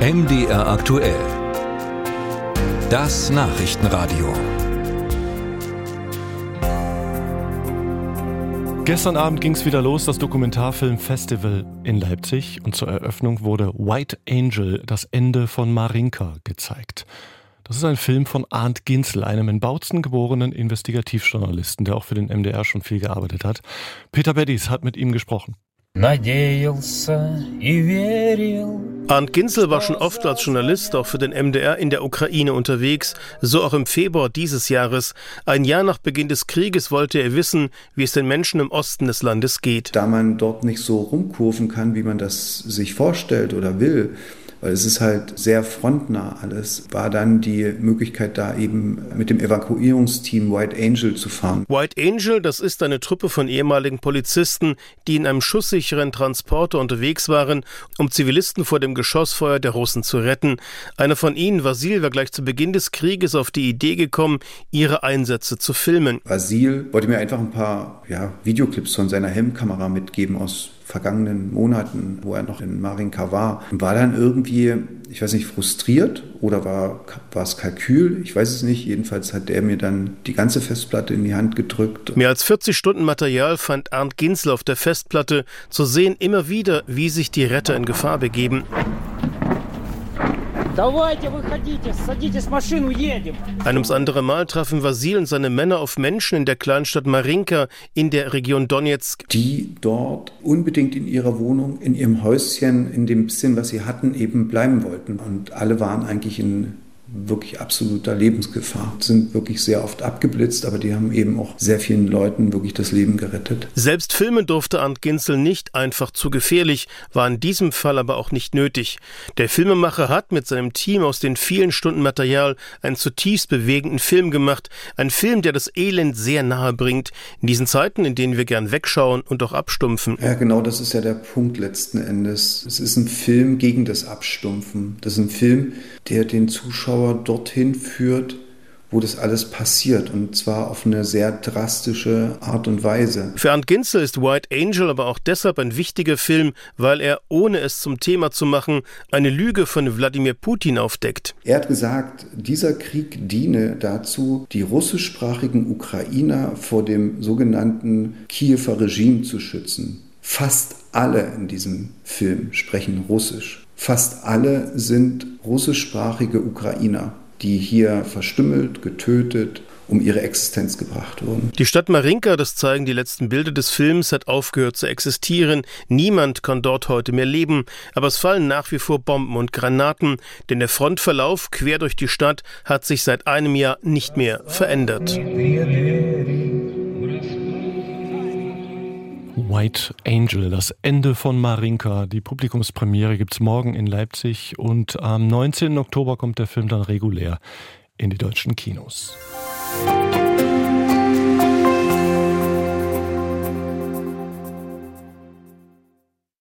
MDR aktuell. Das Nachrichtenradio. Gestern Abend ging es wieder los, das Dokumentarfilmfestival in Leipzig. Und zur Eröffnung wurde White Angel, das Ende von Marinka, gezeigt. Das ist ein Film von Arndt Ginzel, einem in Bautzen geborenen Investigativjournalisten, der auch für den MDR schon viel gearbeitet hat. Peter Beddies hat mit ihm gesprochen. Arndt Ginzel war schon oft als Journalist auch für den MDR in der Ukraine unterwegs, so auch im Februar dieses Jahres. Ein Jahr nach Beginn des Krieges wollte er wissen, wie es den Menschen im Osten des Landes geht. Da man dort nicht so rumkurven kann, wie man das sich vorstellt oder will, weil es ist halt sehr frontnah alles, war dann die Möglichkeit da eben mit dem Evakuierungsteam White Angel zu fahren. White Angel, das ist eine Truppe von ehemaligen Polizisten, die in einem schusssicheren Transporter unterwegs waren, um Zivilisten vor dem Geschossfeuer der Russen zu retten. Einer von ihnen, Vasil, war gleich zu Beginn des Krieges auf die Idee gekommen, ihre Einsätze zu filmen. Vasil wollte mir einfach ein paar ja, Videoclips von seiner Helmkamera mitgeben aus vergangenen Monaten, wo er noch in Marinka war, war dann irgendwie, ich weiß nicht, frustriert oder war, war es Kalkül? Ich weiß es nicht. Jedenfalls hat er mir dann die ganze Festplatte in die Hand gedrückt. Mehr als 40 Stunden Material fand Arndt Ginzel auf der Festplatte. Zu sehen immer wieder, wie sich die Retter in Gefahr begeben. Ein ums andere Mal trafen Vasil und seine Männer auf Menschen in der Kleinstadt Marinka in der Region Donetsk. Die dort unbedingt in ihrer Wohnung, in ihrem Häuschen, in dem bisschen, was sie hatten, eben bleiben wollten. Und alle waren eigentlich in wirklich absoluter Lebensgefahr. Sind wirklich sehr oft abgeblitzt, aber die haben eben auch sehr vielen Leuten wirklich das Leben gerettet. Selbst filmen durfte Arndt Ginzel nicht einfach zu gefährlich, war in diesem Fall aber auch nicht nötig. Der Filmemacher hat mit seinem Team aus den vielen Stunden Material einen zutiefst bewegenden Film gemacht. Ein Film, der das Elend sehr nahe bringt. In diesen Zeiten, in denen wir gern wegschauen und auch abstumpfen. Ja, genau, das ist ja der Punkt letzten Endes. Es ist ein Film gegen das Abstumpfen. Das ist ein Film, der den Zuschauer Zuschauer dorthin führt, wo das alles passiert und zwar auf eine sehr drastische Art und Weise. Für Arndt Ginzel ist White Angel aber auch deshalb ein wichtiger Film, weil er, ohne es zum Thema zu machen, eine Lüge von Wladimir Putin aufdeckt. Er hat gesagt, dieser Krieg diene dazu, die russischsprachigen Ukrainer vor dem sogenannten Kiewer Regime zu schützen. Fast alle in diesem Film sprechen Russisch. Fast alle sind russischsprachige Ukrainer, die hier verstümmelt, getötet, um ihre Existenz gebracht wurden. Die Stadt Marinka, das zeigen die letzten Bilder des Films, hat aufgehört zu existieren. Niemand kann dort heute mehr leben, aber es fallen nach wie vor Bomben und Granaten, denn der Frontverlauf quer durch die Stadt hat sich seit einem Jahr nicht mehr verändert. White Angel, das Ende von Marinka. Die Publikumspremiere gibt es morgen in Leipzig und am 19. Oktober kommt der Film dann regulär in die deutschen Kinos.